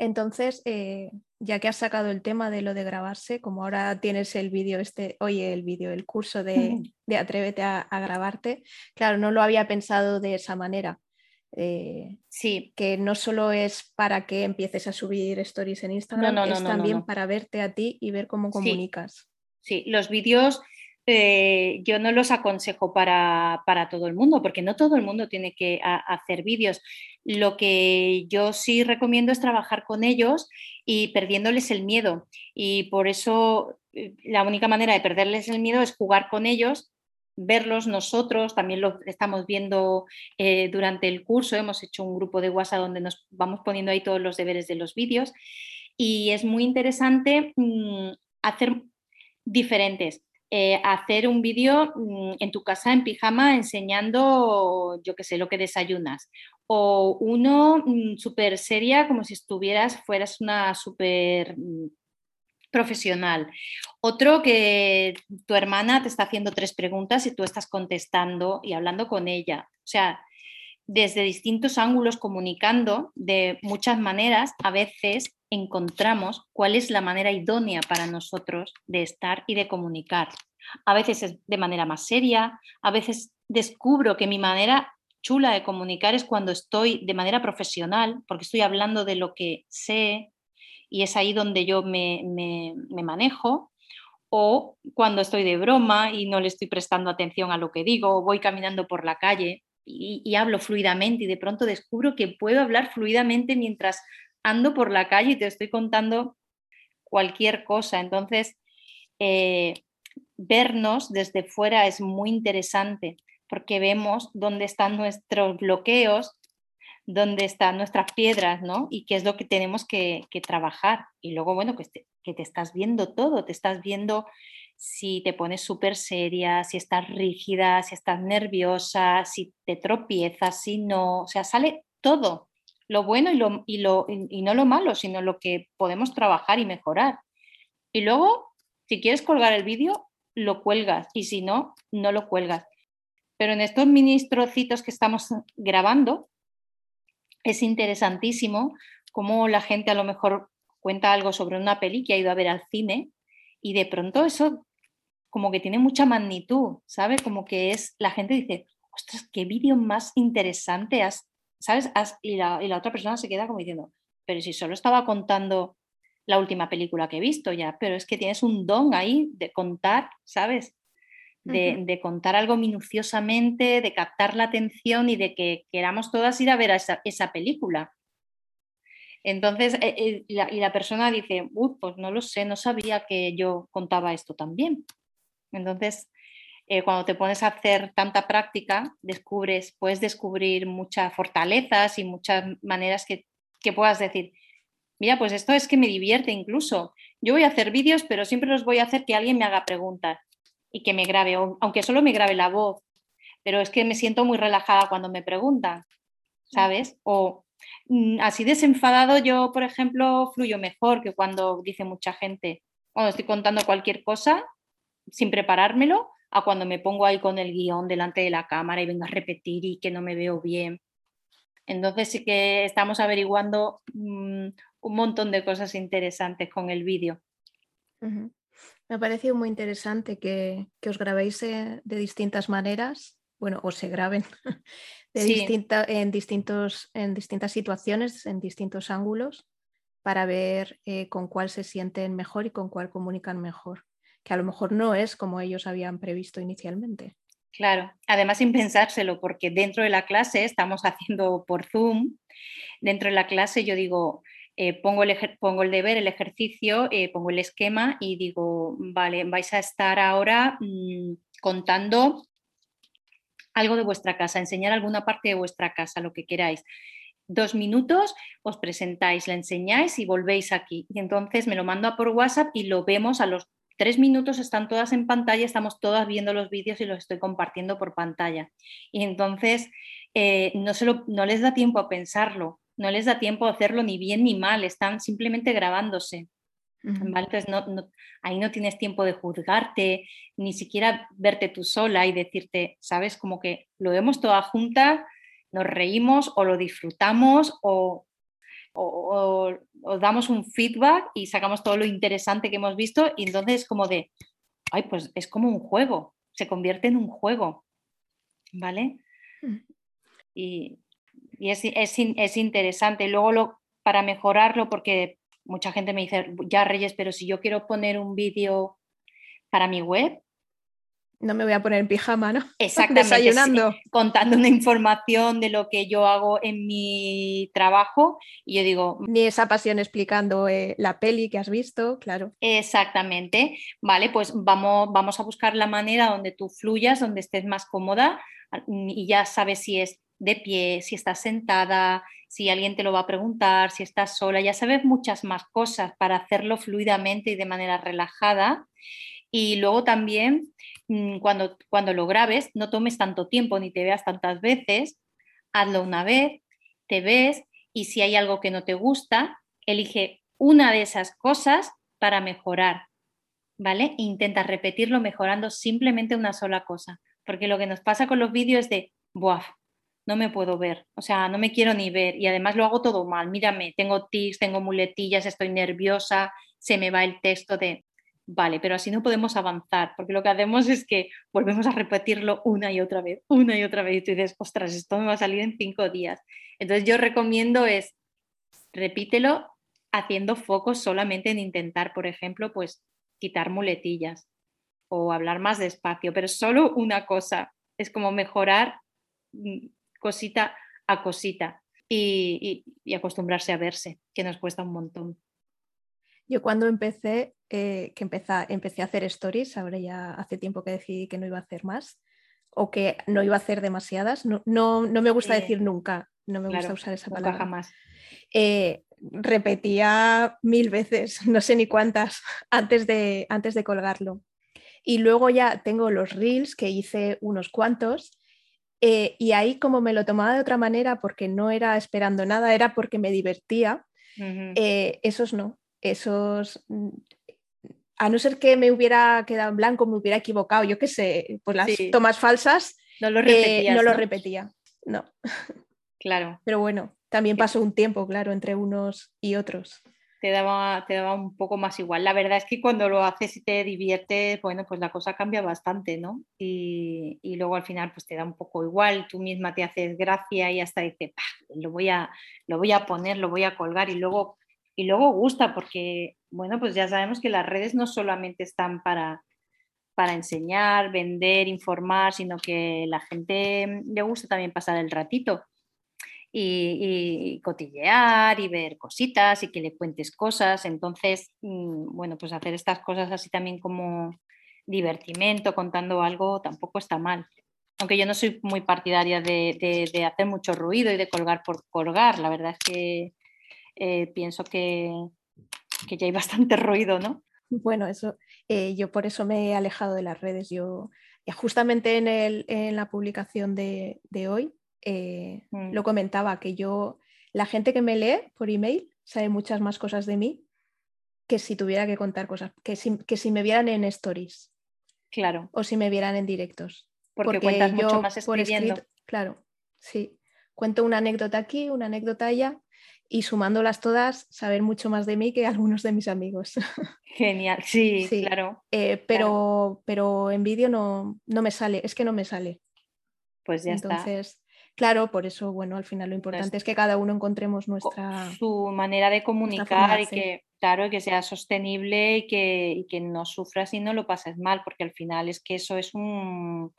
Entonces, eh, ya que has sacado el tema de lo de grabarse, como ahora tienes el vídeo, este, oye, el vídeo, el curso de, Atrévete a, grabarte, claro, no lo había pensado de esa manera. Eh, sí. Que no solo es para que empieces a subir stories en Instagram, es también para verte a ti y ver cómo comunicas. Sí, los vídeos eh, yo no los aconsejo para, todo el mundo, porque no todo el mundo tiene que hacer vídeos. Lo que yo sí recomiendo es trabajar con ellos y perdiéndoles el miedo. Y por eso eh, la única manera de perderles el miedo es jugar con ellos, verlos nosotros, también lo estamos viendo eh, durante el curso, hemos hecho un grupo de WhatsApp donde nos vamos poniendo ahí todos los deberes de los vídeos y es muy interesante mm, hacer diferentes. Eh, hacer un vídeo mm, en tu casa en pijama enseñando, yo qué sé, lo que desayunas. O uno mm, súper seria, como si estuvieras, fueras una súper mm, profesional. Otro que tu hermana te está haciendo tres preguntas y tú estás contestando y hablando con ella. O sea, desde distintos ángulos comunicando de muchas maneras, a veces encontramos cuál es la manera idónea para nosotros de estar y de comunicar. A veces es de manera más seria, a veces descubro que mi manera chula de comunicar es cuando estoy de manera profesional, porque estoy hablando de lo que sé y es ahí donde yo me, manejo, o cuando estoy de broma y no le estoy prestando atención a lo que digo, o voy caminando por la calle y, y hablo fluidamente y de pronto descubro que puedo hablar fluidamente mientras ando por la calle y te estoy contando cualquier cosa. Entonces, eh, vernos desde fuera es muy interesante porque vemos dónde están nuestros bloqueos, dónde están nuestras piedras, ¿no? Y qué es lo que tenemos que, trabajar. Y luego, bueno, que te, que te estás viendo todo, te estás viendo si te pones súper seria, si estás rígida, si estás nerviosa, si te tropiezas, si no, o sea, sale todo lo bueno y, lo, no lo malo, sino lo que podemos trabajar y mejorar. Y luego, si quieres colgar el vídeo, lo cuelgas y si no, no lo cuelgas. Pero en estos ministrocitos que estamos grabando, es interesantísimo cómo la gente a lo mejor cuenta algo sobre una peli que ha ido a ver al cine y de pronto eso como que tiene mucha magnitud, ¿sabe? Como que es, la gente dice, ostras, qué vídeo más interesante has, ¿sabes? y, la, otra persona se queda como diciendo, pero si solo estaba contando la última película que he visto ya, pero es que tienes un don ahí de contar, ¿sabes? De, contar algo minuciosamente, de captar la atención y de que queramos todas ir a ver esa, película. Entonces, eh, eh, y, la, persona dice, Uy, pues no lo sé, no sabía que yo contaba esto también. Entonces, eh, cuando te pones a hacer tanta práctica, descubres, puedes descubrir muchas fortalezas y muchas maneras que, puedas decir, mira, pues esto es que me divierte incluso. Yo voy a hacer vídeos, pero siempre los voy a hacer que alguien me haga preguntas y que me grabe, aunque solo me grabe la voz, pero es que me siento muy relajada cuando me preguntan, ¿sabes? O mm, así desenfadado yo, por ejemplo, fluyo mejor que cuando dice mucha gente, cuando estoy contando cualquier cosa sin preparármelo, a cuando me pongo ahí con el guion delante de la cámara y vengo a repetir y que no me veo bien. Entonces sí que estamos averiguando mm, un montón de cosas interesantes con el vídeo. Me ha parecido muy interesante que, os grabéis eh, de distintas maneras, bueno, o se graben de en, distintos, en distintas situaciones, en distintos ángulos, para ver eh, con cuál se sienten mejor y con cuál comunican mejor que a lo mejor no es como ellos habían previsto inicialmente. Claro, además sin pensárselo, porque dentro de la clase estamos haciendo por Zoom, dentro de la clase yo digo, eh, pongo, el pongo, el deber, el ejercicio, eh, pongo el esquema y digo, vale, vais a estar ahora mm, contando algo de vuestra casa, enseñar alguna parte de vuestra casa, lo que queráis. Dos minutos, os presentáis, la enseñáis y volvéis aquí. Y entonces me lo mando a por WhatsApp y lo vemos a los tres minutos están todas en pantalla, estamos todas viendo los vídeos y los estoy compartiendo por pantalla. Y entonces eh, no, se no les da tiempo a pensarlo, no les da tiempo a hacerlo ni bien ni mal, están simplemente grabándose. Entonces, ahí no tienes tiempo de juzgarte, ni siquiera verte tú sola y decirte, sabes, como que lo vemos toda junta, nos reímos o lo disfrutamos o, o, damos un feedback y sacamos todo lo interesante que hemos visto y entonces como de, ay, pues es como un juego, se convierte en un juego, ¿vale? Mm. Y, es, es, es, interesante. Luego lo, para mejorarlo, porque mucha gente me dice, ya Reyes, pero si yo quiero poner un vídeo para mi web. No me voy a poner en pijama, ¿no? Exactamente. Desayunando. contando una información de lo que yo hago en mi trabajo. Y yo digo. Ni esa pasión explicando eh, la peli que has visto, claro. Exactamente. Vale, pues vamos, vamos a buscar la manera donde tú fluyas, donde estés más cómoda y ya sabes si es de pie, si estás sentada, si alguien te lo va a preguntar, si estás sola, ya sabes muchas más cosas para hacerlo fluidamente y de manera relajada. Y luego también, mm, cuando, cuando lo grabes, no tomes tanto tiempo ni te veas tantas veces, hazlo una vez, te ves y si hay algo que no te gusta, elige una de esas cosas para mejorar, ¿vale? Intenta repetirlo mejorando simplemente una sola cosa, porque lo que nos pasa con los vídeos es de, ¡buah! no me puedo ver, o sea, no me quiero ni ver y además lo hago todo mal. Mírame, tengo tics, tengo muletillas, estoy nerviosa, se me va el texto de, vale, pero así no podemos avanzar, porque lo que hacemos es que volvemos a repetirlo una y otra vez, una y otra vez y tú dices, ostras, esto me va a salir en cinco días. Entonces yo recomiendo es, repítelo haciendo foco solamente en intentar, por ejemplo, pues quitar muletillas o hablar más despacio, pero solo una cosa, es como mejorar mm, cosita a cosita y, acostumbrarse a verse, que nos cuesta un montón. Yo cuando empecé, eh, que empecé, empecé a hacer stories, ahora ya hace tiempo que decidí que no iba a hacer más o que no iba a hacer demasiadas, no, no, me gusta decir nunca, no me gusta usar esa palabra. jamás. Eh, repetía mil veces, no sé ni cuántas, antes de, antes de colgarlo. Y luego ya tengo los reels, que hice unos cuantos, eh, y ahí como me lo tomaba de otra manera porque no era esperando nada, era porque me divertía, eh, esos no, esos, mm, a no ser que me hubiera quedado en blanco, me hubiera equivocado, yo qué sé, pues las tomas falsas, no lo, eh, no lo repetía, no. Claro. Pero bueno, también pasó un tiempo, claro, entre unos y otros te daba, te daba un poco más igual. La verdad es que cuando lo haces y te diviertes, bueno, pues la cosa cambia bastante, ¿no? Y, luego al final pues te da un poco igual, tú misma te haces gracia y hasta dices, lo voy a, lo voy a poner, lo voy a colgar y luego, y luego gusta porque, bueno, pues ya sabemos que las redes no solamente están para, para enseñar, vender, informar, sino que la gente le gusta también pasar el ratito y, cotillear y ver cositas y que le cuentes cosas. Entonces, mm, bueno, pues hacer estas cosas así también como divertimento, contando algo, tampoco está mal. Aunque yo no soy muy partidaria de, hacer mucho ruido y de colgar por colgar, la verdad es que eh, pienso que, ya hay bastante ruido, ¿no? Bueno, eso, eh, yo por eso me he alejado de las redes. Yo, eh, justamente en, el, en la publicación de, de hoy, eh, mm. lo comentaba, que yo, la gente que me lee por email sabe muchas más cosas de mí que si tuviera que contar cosas, que si, que si me vieran en stories. Claro. O si me vieran en directos. Porque, cuentas mucho más escribiendo. claro, sí. Cuento una anécdota aquí, una anécdota allá y sumándolas todas, saber mucho más de mí que algunos de mis amigos. Genial, sí, claro. Eh, pero, pero en vídeo no, no me sale, es que no me sale. Pues ya Entonces, Claro, por eso, bueno, al final lo importante es que cada uno encontremos nuestra... Su manera de comunicar y que, claro, que sea sostenible y que, que no sufras y no lo pases mal, porque al final es que eso es un...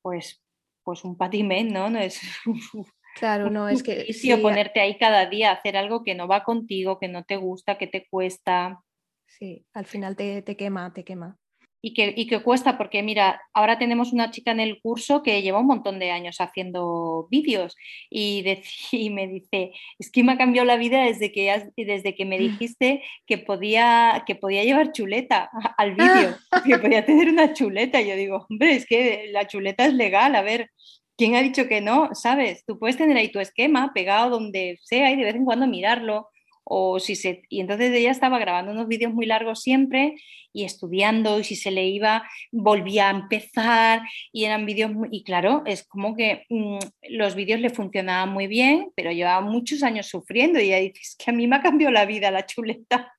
Pues, pues un patimén, ¿no? no es... Claro, no, es que... Sí, ponerte ahí cada día hacer algo que no va contigo, que no te gusta, que te cuesta. Sí, al final te, te quema, te quema y que, cuesta, porque mira, ahora tenemos una chica en el curso que lleva un montón de años haciendo vídeos y, me dice, es que me ha cambiado la vida desde que, desde que me dijiste que podía, que podía llevar chuleta al vídeo, que podía tener una chuleta. Y yo digo, hombre, es que la chuleta es legal, a ver, ¿quién ha dicho que no? ¿Sabes? Tú puedes tener ahí tu esquema pegado donde sea y de vez en cuando mirarlo o si se... Y entonces ella estaba grabando unos vídeos muy largos siempre y estudiando y si se le iba volvía a empezar y eran vídeos muy... Y claro, es como que mm, los vídeos le funcionaban muy bien, pero llevaba muchos años sufriendo y ella dice, es que a mí me ha cambiado la vida la chuleta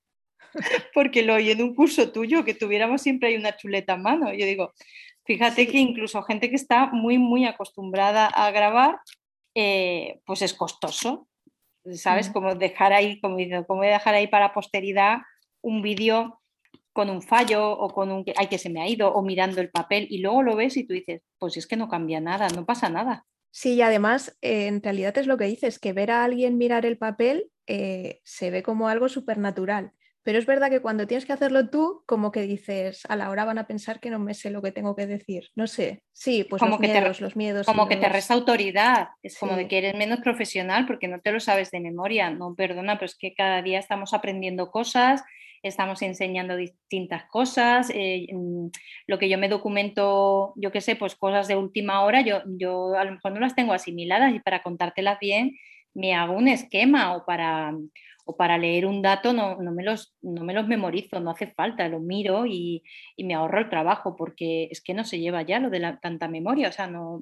porque lo oí en un curso tuyo, que tuviéramos siempre ahí una chuleta a mano. Yo digo, fíjate que incluso gente que está muy, muy acostumbrada a grabar, eh, pues es costoso. ¿Sabes? Como dejar ahí, como, como dejar ahí para posteridad un vídeo con un fallo o con un ay que se me ha ido o mirando el papel y luego lo ves y tú dices, pues es que no cambia nada, no pasa nada. Sí, y además eh, en realidad es lo que dices, que ver a alguien mirar el papel eh, se ve como algo supernatural. Pero es verdad que cuando tienes que hacerlo tú, como que dices, a la hora van a pensar que no me sé lo que tengo que decir. No sé. Sí, pues como los, que miedos, te, los miedos. Como que te resta autoridad. Es como de que eres menos profesional porque no te lo sabes de memoria. No, perdona, pero es que cada día estamos aprendiendo cosas, estamos enseñando distintas cosas. Eh, mm, lo que yo me documento, yo qué sé, pues cosas de última hora, yo, yo a lo mejor no las tengo asimiladas y para contártelas bien me hago un esquema o para o para leer un dato no, me, los, no me los memorizo, no hace falta, lo miro y, me ahorro el trabajo porque es que no se lleva ya lo de la, tanta memoria, o sea, no,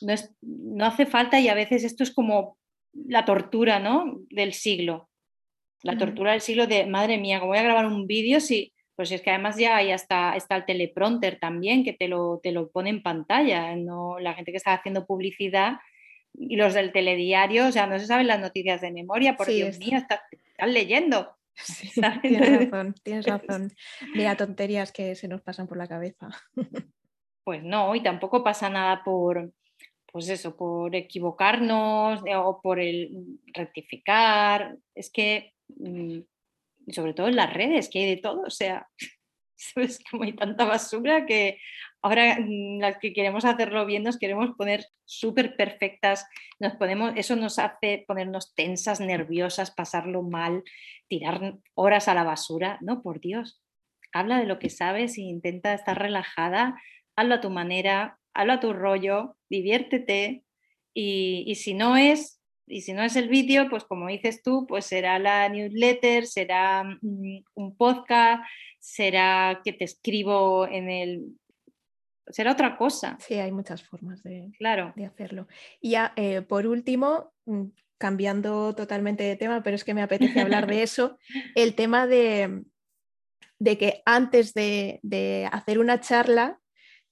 no, es, no hace falta y a veces esto es como la tortura ¿no? del siglo, la tortura del siglo de, madre mía, voy a grabar un vídeo, sí, pues es que además ya hay hasta, está el teleprompter también que te lo, te lo pone en pantalla, no, la gente que está haciendo publicidad y los del telediario, o sea, no se saben las noticias de memoria, por Dios mío, están, leyendo. tienes razón, tienes razón. Mira, tonterías que se nos pasan por la cabeza. Pues no, y tampoco pasa nada por, pues eso, por equivocarnos eh, o por el rectificar. Es que, mm, sobre todo en las redes, que hay de todo, o sea, es como hay tanta basura que ahora mm, las que queremos hacerlo bien nos queremos poner súper perfectas, nos podemos, eso nos hace ponernos tensas, nerviosas, pasarlo mal, tirar horas a la basura. No, por Dios, habla de lo que sabes e intenta estar relajada, hazlo a tu manera, hazlo a tu rollo, diviértete y, y si no es... Y si no es el vídeo, pues como dices tú, pues será la newsletter, será mm, un podcast, será que te escribo en el, será otra cosa. Sí, hay muchas formas de, claro. de hacerlo. Y ya, eh, por último, mm, cambiando totalmente de tema, pero es que me apetece hablar de eso, el tema de, de que antes de, hacer una charla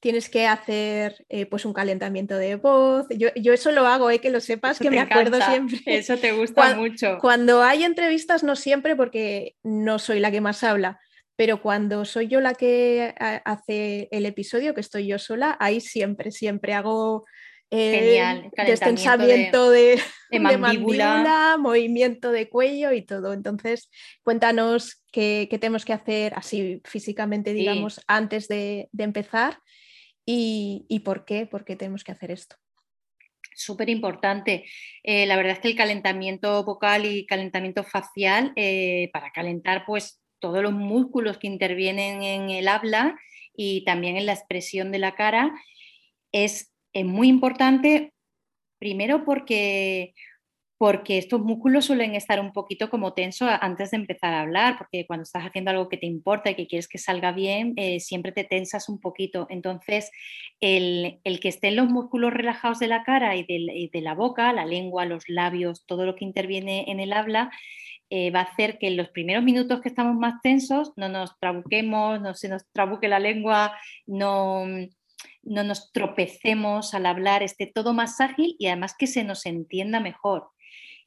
tienes que hacer eh, pues un calentamiento de voz. Yo, eso lo hago, eh, que lo sepas, que me acuerdo siempre. Eso te gusta mucho. Cuando hay entrevistas, no siempre, porque no soy la que más habla, pero cuando soy yo la que hace el episodio, que estoy yo sola, ahí siempre, siempre hago eh, destensamiento de, mandíbula. movimiento de cuello y todo. Entonces, cuéntanos qué, tenemos que hacer así físicamente, digamos, antes de, empezar y, por qué, por qué tenemos que hacer esto súper importante. Eh, la verdad es que el calentamiento vocal y calentamiento facial, eh, para calentar, pues todos los músculos que intervienen en el habla y también en la expresión de la cara, es, muy importante, primero porque, porque estos músculos suelen estar un poquito como tensos antes de empezar a hablar, porque cuando estás haciendo algo que te importa y que quieres que salga bien, eh, siempre te tensas un poquito. Entonces, el, que estén los músculos relajados de la cara y de la boca, la lengua, los labios, todo lo que interviene en el habla, eh, va a hacer que en los primeros minutos que estamos más tensos no nos trabuquemos, no se nos trabuque la lengua, no, no nos tropecemos al hablar, esté todo más ágil y además que se nos entienda mejor.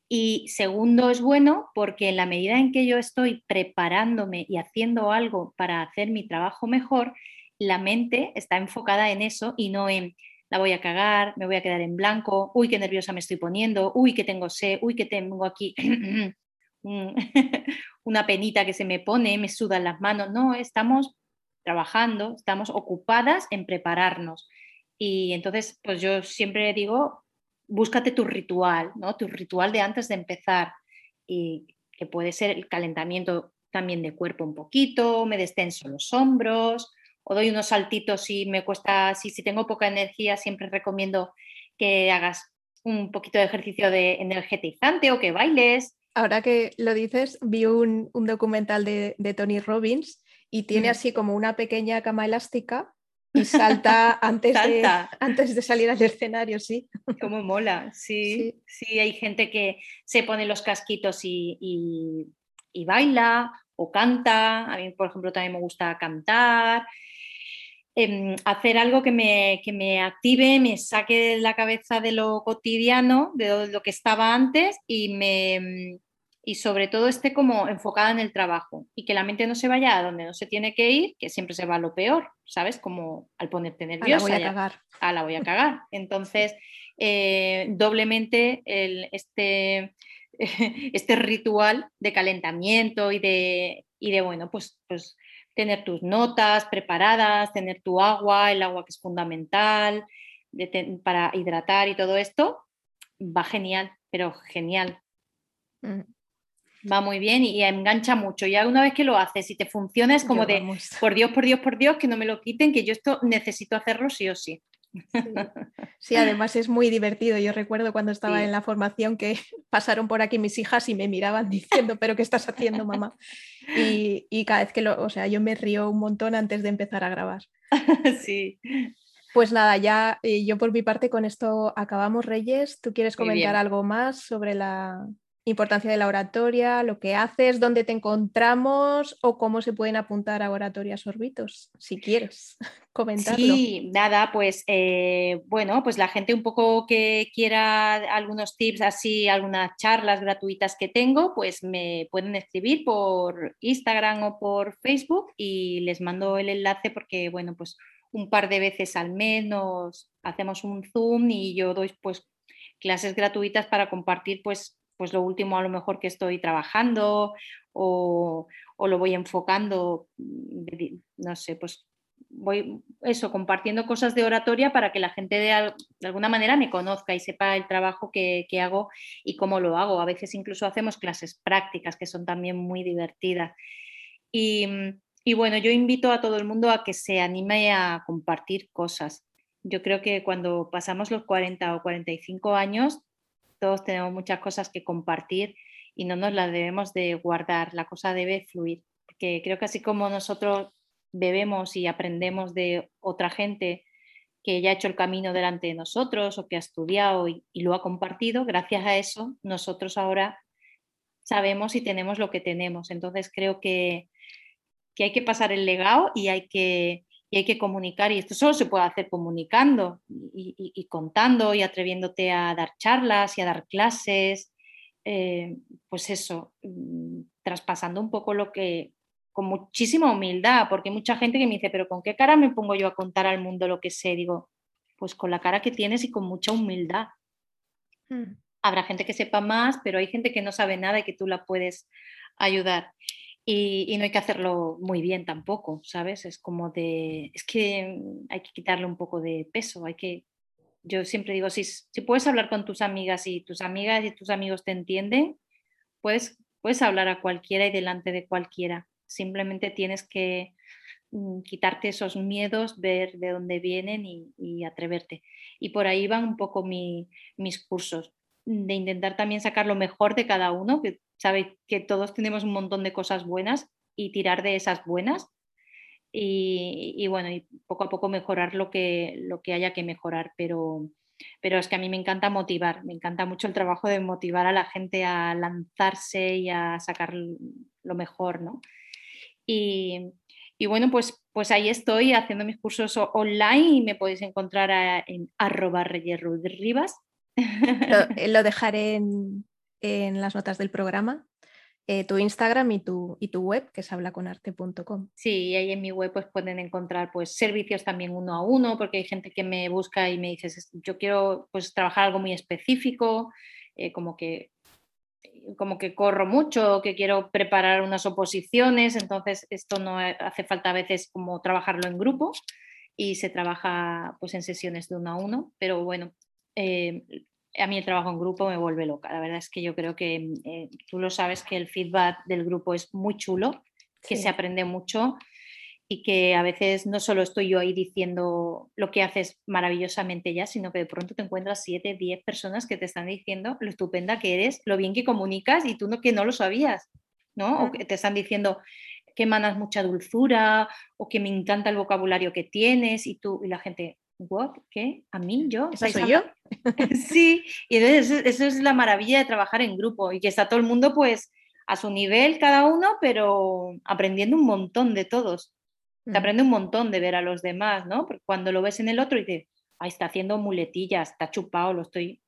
Y segundo, es bueno porque en la medida en que yo estoy preparándome y haciendo algo para hacer mi trabajo mejor, la mente está enfocada en eso y no en la voy a cagar, me voy a quedar en blanco, uy, qué nerviosa me estoy poniendo, uy, que tengo sed, uy, que tengo aquí una penita que se me pone, me sudan las manos. No, estamos trabajando, estamos ocupadas en prepararnos. Y entonces, pues yo siempre digo, búscate tu ritual, ¿no? Tu ritual de antes de empezar. Y que puede ser el calentamiento también de cuerpo un poquito, me destenso los hombros, o doy unos saltitos si me cuesta, si, si tengo poca energía, siempre recomiendo que hagas un poquito de ejercicio de energetizante o que bailes ahora que lo dices, vi un, documental de, Tony Robbins y tiene así como una pequeña cama elástica y salta antes, De, antes de salir al escenario, sí. Como mola, sí, sí, hay gente que se pone los casquitos y, baila o canta. A mí, por ejemplo, también me gusta cantar. Em, hacer algo que me, que me, active, me saque de la cabeza de lo cotidiano, de lo que estaba antes y me, y sobre todo esté como enfocada en el trabajo y que la mente no se vaya a donde no se tiene que ir, que siempre se va a lo peor, ¿sabes? Como al ponerte nerviosa. A la voy a cagar. A la voy a cagar. Entonces, eh, doblemente el, este, este ritual de calentamiento y de, y de bueno, pues, pues tener tus notas preparadas, tener tu agua, el agua que es fundamental para hidratar y todo esto, va genial, pero genial. Mm va muy bien y, engancha mucho. Ya una vez que lo haces y te funciona es como de, por Dios, por Dios, por Dios, que no me lo quiten, que yo esto necesito hacerlo sí o sí. Sí. además es muy divertido. Yo recuerdo cuando estaba en la formación que pasaron por aquí mis hijas y me miraban diciendo, pero ¿qué estás haciendo, mamá? Y, y cada vez que lo, o sea, yo me río un montón antes de empezar a grabar. Sí. Pues nada, ya eh, yo por mi parte con esto acabamos, Reyes. ¿Tú quieres comentar algo más sobre la, importancia de la oratoria, lo que haces, dónde te encontramos o cómo se pueden apuntar a oratorias orbitos, si quieres comentarlo. Sí, nada, pues eh, bueno, pues la gente un poco que quiera algunos tips así, algunas charlas gratuitas que tengo, pues me pueden escribir por Instagram o por Facebook y les mando el enlace porque, bueno, pues un par de veces al mes nos hacemos un Zoom y yo doy pues clases gratuitas para compartir pues pues lo último a lo mejor que estoy trabajando o, lo voy enfocando, mm, no sé, pues voy eso, compartiendo cosas de oratoria para que la gente de, alguna manera me conozca y sepa el trabajo que, hago y cómo lo hago. A veces incluso hacemos clases prácticas que son también muy divertidas. Y, y bueno, yo invito a todo el mundo a que se anime a compartir cosas. Yo creo que cuando pasamos los 40 o 45 años, todos tenemos muchas cosas que compartir y no nos las debemos de guardar, la cosa debe fluir, porque creo que así como nosotros bebemos y aprendemos de otra gente que ya ha hecho el camino delante de nosotros o que ha estudiado y, lo ha compartido, gracias a eso nosotros ahora sabemos y tenemos lo que tenemos. Entonces creo que, que hay que pasar el legado y hay que, y hay que comunicar y esto solo se puede hacer comunicando y, contando y atreviéndote a dar charlas y a dar clases, eh, pues eso, mm, traspasando un poco lo que, con muchísima humildad, porque hay mucha gente que me dice, pero ¿con qué cara me pongo yo a contar al mundo lo que sé? Digo, pues con la cara que tienes y con mucha humildad. Hmm. Habrá gente que sepa más, pero hay gente que no sabe nada y que tú la puedes ayudar. Y, no hay que hacerlo muy bien tampoco, ¿sabes? Es como de, es que hay que quitarle un poco de peso, hay que, yo siempre digo, si, si puedes hablar con tus amigas y tus amigas y tus amigos te entienden, puedes, puedes hablar a cualquiera y delante de cualquiera. Simplemente tienes que mm, quitarte esos miedos, ver de dónde vienen y, atreverte. Y por ahí van un poco mis cursos, de intentar también sacar lo mejor de cada uno, que sabe que todos tenemos un montón de cosas buenas y tirar de esas buenas y, bueno, y poco a poco mejorar lo que, lo que haya que mejorar, pero, pero es que a mí me encanta motivar, me encanta mucho el trabajo de motivar a la gente a lanzarse y a sacar lo mejor, ¿no? Y, bueno, pues, pues ahí estoy haciendo mis cursos online y me podéis encontrar en arroba reyes Lo, lo dejaré en, en las notas del programa. Eh, tu Instagram y tu, y tu web, que es hablaconarte.com. Sí, ahí en mi web pues pueden encontrar pues servicios también uno a uno, porque hay gente que me busca y me dice, yo quiero pues trabajar algo muy específico, eh, como que como que corro mucho, que quiero preparar unas oposiciones, entonces esto no hace falta a veces como trabajarlo en grupo y se trabaja pues en sesiones de uno a uno, pero bueno, eh, a mí el trabajo en grupo me vuelve loca. La verdad es que yo creo que eh, tú lo sabes que el feedback del grupo es muy chulo, que se aprende mucho y que a veces no solo estoy yo ahí diciendo lo que haces maravillosamente ya, sino que de pronto te encuentras siete, diez personas que te están diciendo lo estupenda que eres, lo bien que comunicas y tú no, que no lo sabías, ¿no? O que te están diciendo que emanas mucha dulzura o que me encanta el vocabulario que tienes y tú y la gente, ¿what? ¿Qué? ¿A mí? ¿Yo? ¿Esa soy yo? sí, y entonces eso es la maravilla de trabajar en grupo y que está todo el mundo pues a su nivel cada uno, pero aprendiendo un montón de todos. Te aprende un montón de ver a los demás, ¿no? Porque cuando lo ves en el otro y dices, ay, está haciendo muletillas, está chupado, lo estoy,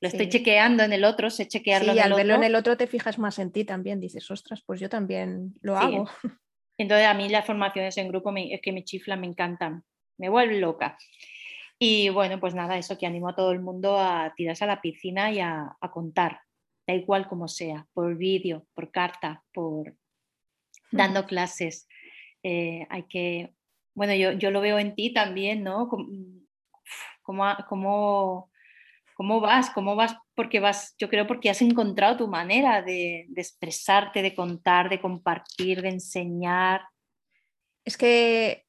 lo estoy chequeando en el otro, sé chequearlo sí, en el al verlo otro. en el otro te fijas más en ti también, dices, ostras, pues yo también lo hago. Entonces a mí las formaciones en grupo me, es que me chiflan, me encantan, me vuelven loca. Y bueno, pues nada, eso que animo a todo el mundo a tirarse a la piscina y a, a contar, da igual como sea, por vídeo, por carta, por dando clases. Eh, hay que, bueno, yo, yo, lo veo en ti también, ¿no? ¿Cómo, cómo, cómo vas? ¿Cómo vas? Porque vas, yo creo porque has encontrado tu manera de, de expresarte, de contar, de compartir, de enseñar. Es que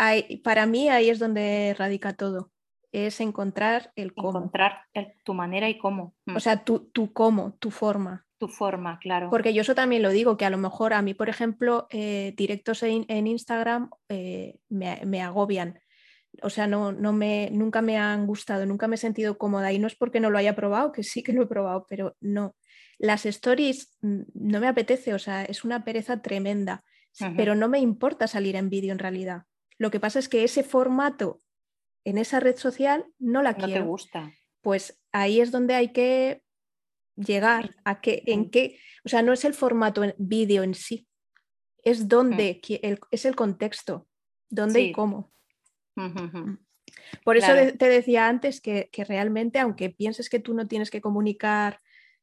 hay, para mí ahí es donde radica todo es encontrar el cómo. Encontrar el, tu manera y cómo. O sea, tu, tu, cómo, tu forma. Tu forma, claro. Porque yo eso también lo digo, que a lo mejor a mí, por ejemplo, eh, directos en, en Instagram eh, me, me, agobian. O sea, no, no me, nunca me han gustado, nunca me he sentido cómoda. Y no es porque no lo haya probado, que sí que lo he probado, pero no. Las stories mm, no me apetece, o sea, es una pereza tremenda. Pero no me importa salir en vídeo en realidad. Lo que pasa es que ese formato en esa red social no la no quiero. te gusta. Pues ahí es donde hay que llegar a que, en qué, o sea, no es el formato en vídeo en sí, es donde, mm. el, es el contexto, dónde sí. y cómo. -huh. Por eso claro. te decía antes que, que, realmente, aunque pienses que tú no tienes que comunicar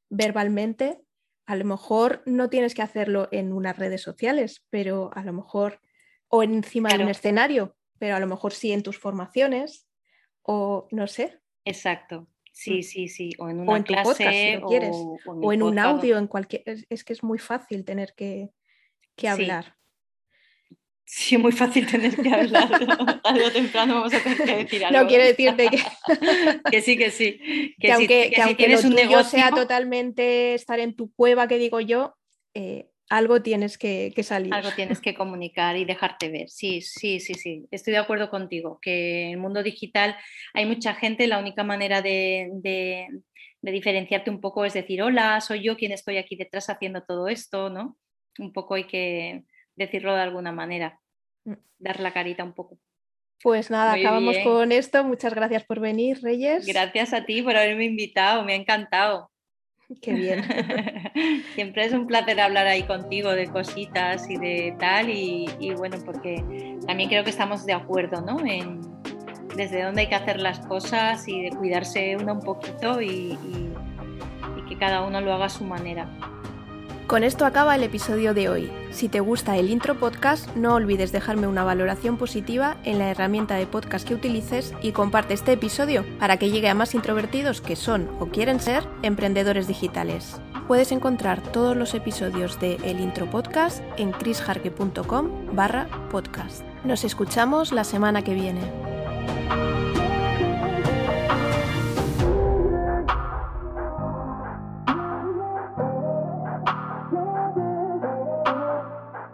verbalmente, a lo mejor no tienes que hacerlo en unas redes sociales, pero a lo mejor, o encima claro. de un escenario, pero a lo mejor sí en tus formaciones o no sé. Exacto. Sí, sí, sí. O en una o en clase, podcast, si lo quieres. O, o en, o en un audio, en cualquier. Es, es, que es muy fácil tener que, que hablar. Sí. sí. muy fácil tener que hablar. Tarde o temprano vamos a tener que decir algo. No quiero decirte que. que sí, que sí. Que, que aunque, si, que, que aunque si tienes lo un negocio sea totalmente estar en tu cueva, que digo yo, eh, algo tienes que, que, salir. Algo tienes que comunicar y dejarte ver. Sí, sí, sí, sí. Estoy de acuerdo contigo, que en el mundo digital hay mucha gente, la única manera de, de, de, diferenciarte un poco es decir, hola, soy yo quien estoy aquí detrás haciendo todo esto, ¿no? Un poco hay que decirlo de alguna manera, dar la carita un poco. Pues nada, Muy acabamos bien. con esto. Muchas gracias por venir, Reyes. Gracias a ti por haberme invitado, me ha encantado. Qué bien. Siempre es un placer hablar ahí contigo de cositas y de tal y, y, bueno, porque también creo que estamos de acuerdo, ¿no? En desde dónde hay que hacer las cosas y de cuidarse uno un poquito y, y, y que cada uno lo haga a su manera. Con esto acaba el episodio de hoy. Si te gusta el intro podcast, no olvides dejarme una valoración positiva en la herramienta de podcast que utilices y comparte este episodio para que llegue a más introvertidos que son o quieren ser emprendedores digitales. Puedes encontrar todos los episodios de El Intro Podcast en chrisjarque.com barra podcast. Nos escuchamos la semana que viene.